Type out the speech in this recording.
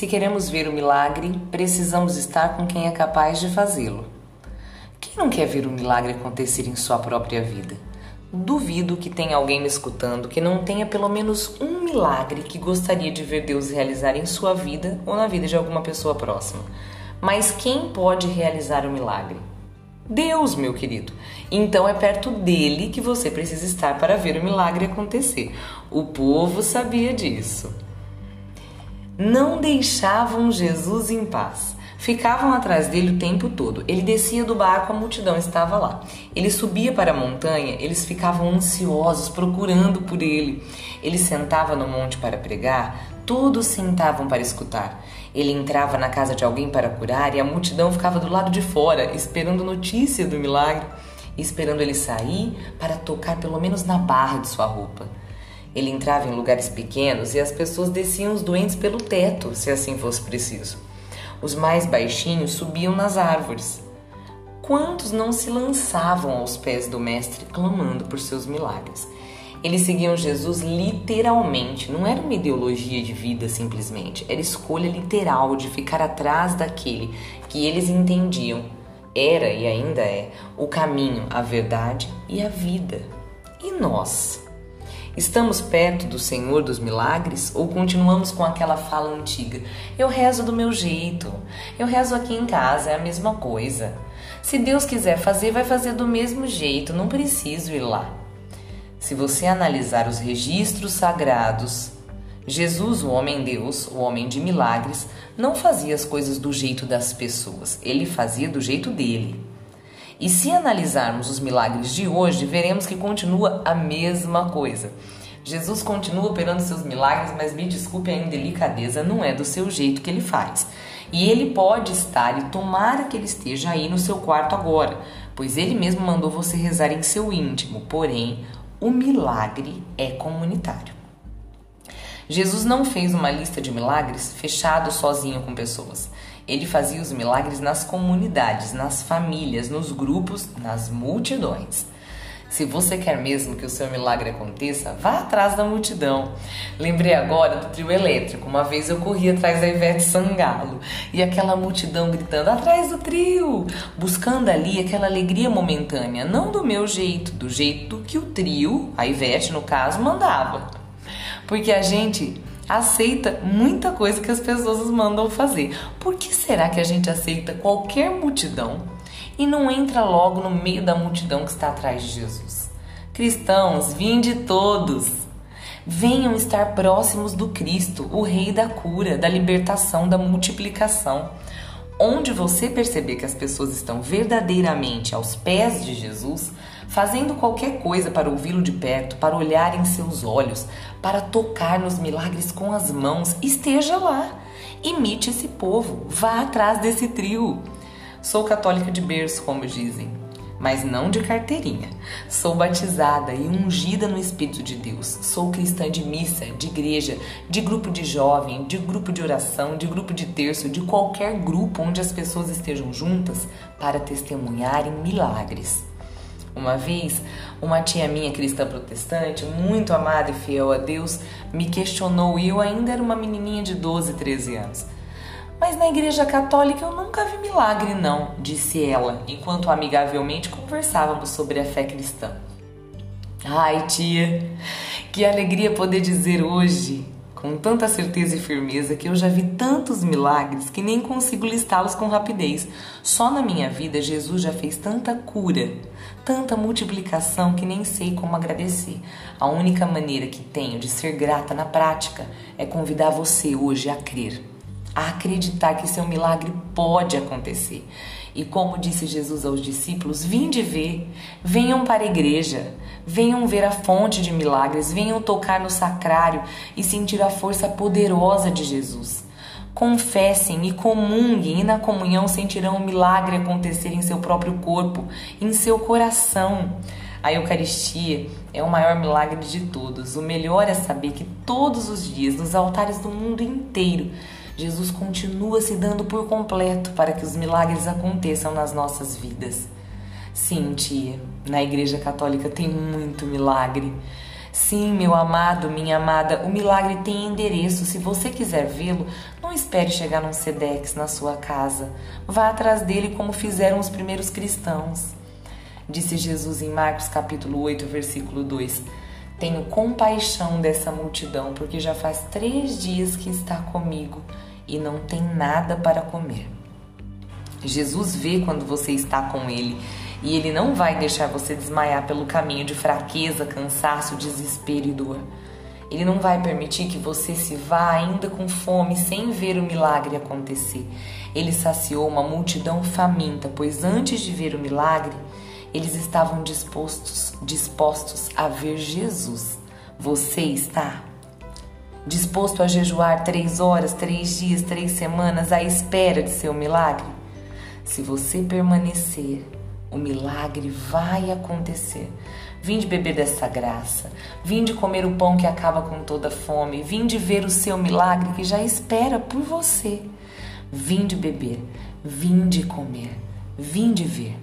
Se queremos ver o milagre, precisamos estar com quem é capaz de fazê-lo. Quem não quer ver o milagre acontecer em sua própria vida? Duvido que tenha alguém me escutando que não tenha pelo menos um milagre que gostaria de ver Deus realizar em sua vida ou na vida de alguma pessoa próxima. Mas quem pode realizar o milagre? Deus, meu querido. Então é perto dele que você precisa estar para ver o milagre acontecer. O povo sabia disso. Não deixavam Jesus em paz. Ficavam atrás dele o tempo todo. Ele descia do barco, a multidão estava lá. Ele subia para a montanha, eles ficavam ansiosos, procurando por ele. Ele sentava no monte para pregar, todos sentavam para escutar. Ele entrava na casa de alguém para curar e a multidão ficava do lado de fora, esperando notícia do milagre, esperando ele sair para tocar pelo menos na barra de sua roupa. Ele entrava em lugares pequenos e as pessoas desciam os doentes pelo teto, se assim fosse preciso. Os mais baixinhos subiam nas árvores. Quantos não se lançavam aos pés do Mestre clamando por seus milagres? Eles seguiam Jesus literalmente, não era uma ideologia de vida simplesmente, era escolha literal de ficar atrás daquele que eles entendiam era e ainda é o caminho, a verdade e a vida. E nós? Estamos perto do Senhor dos milagres ou continuamos com aquela fala antiga? Eu rezo do meu jeito, eu rezo aqui em casa, é a mesma coisa. Se Deus quiser fazer, vai fazer do mesmo jeito, não preciso ir lá. Se você analisar os registros sagrados, Jesus, o homem Deus, o homem de milagres, não fazia as coisas do jeito das pessoas, ele fazia do jeito dele. E se analisarmos os milagres de hoje, veremos que continua a mesma coisa. Jesus continua operando seus milagres, mas me desculpe a indelicadeza, não é do seu jeito que ele faz. E ele pode estar, e tomara que ele esteja aí no seu quarto agora, pois ele mesmo mandou você rezar em seu íntimo, porém, o milagre é comunitário. Jesus não fez uma lista de milagres fechado sozinho com pessoas. Ele fazia os milagres nas comunidades, nas famílias, nos grupos, nas multidões. Se você quer mesmo que o seu milagre aconteça, vá atrás da multidão. Lembrei agora do trio elétrico. Uma vez eu corri atrás da Ivete Sangalo e aquela multidão gritando atrás do trio, buscando ali aquela alegria momentânea, não do meu jeito, do jeito que o trio, a Ivete no caso, mandava. Porque a gente aceita muita coisa que as pessoas mandam fazer. Por que será que a gente aceita qualquer multidão e não entra logo no meio da multidão que está atrás de Jesus? Cristãos, vinde todos. Venham estar próximos do Cristo, o Rei da cura, da libertação, da multiplicação. Onde você perceber que as pessoas estão verdadeiramente aos pés de Jesus, fazendo qualquer coisa para ouvi-lo de perto, para olhar em seus olhos, para tocar nos milagres com as mãos, esteja lá. Imite esse povo, vá atrás desse trio. Sou católica de berço, como dizem, mas não de carteirinha. Sou batizada e ungida no Espírito de Deus. Sou cristã de missa, de igreja, de grupo de jovem, de grupo de oração, de grupo de terço, de qualquer grupo onde as pessoas estejam juntas para testemunharem milagres. Uma vez, uma tia minha cristã protestante, muito amada e fiel a Deus, me questionou e eu ainda era uma menininha de 12, 13 anos. Mas na igreja católica eu nunca vi milagre, não, disse ela, enquanto amigavelmente conversávamos sobre a fé cristã. Ai, tia, que alegria poder dizer hoje com tanta certeza e firmeza que eu já vi tantos milagres que nem consigo listá-los com rapidez. Só na minha vida Jesus já fez tanta cura, tanta multiplicação que nem sei como agradecer. A única maneira que tenho de ser grata na prática é convidar você hoje a crer, a acreditar que seu milagre pode acontecer. E como disse Jesus aos discípulos: Vinde ver, venham para a igreja, venham ver a fonte de milagres, venham tocar no sacrário e sentir a força poderosa de Jesus. Confessem e comunguem, e na comunhão sentirão o milagre acontecer em seu próprio corpo, em seu coração. A Eucaristia é o maior milagre de todos. O melhor é saber que todos os dias, nos altares do mundo inteiro, Jesus continua se dando por completo para que os milagres aconteçam nas nossas vidas. Sim, tia, na Igreja Católica tem muito milagre. Sim, meu amado, minha amada, o milagre tem endereço. Se você quiser vê-lo, não espere chegar num Sedex na sua casa. Vá atrás dele como fizeram os primeiros cristãos. Disse Jesus em Marcos capítulo 8, versículo 2. Tenho compaixão dessa multidão, porque já faz três dias que está comigo e não tem nada para comer. Jesus vê quando você está com ele e ele não vai deixar você desmaiar pelo caminho de fraqueza, cansaço, desespero e dor. Ele não vai permitir que você se vá ainda com fome sem ver o milagre acontecer. Ele saciou uma multidão faminta, pois antes de ver o milagre, eles estavam dispostos, dispostos a ver Jesus. Você está disposto a jejuar três horas, três dias, três semanas à espera de seu milagre? Se você permanecer, o milagre vai acontecer. Vinde beber dessa graça, vinde comer o pão que acaba com toda fome, vinde ver o seu milagre que já espera por você. Vinde beber, vinde comer, vinde ver.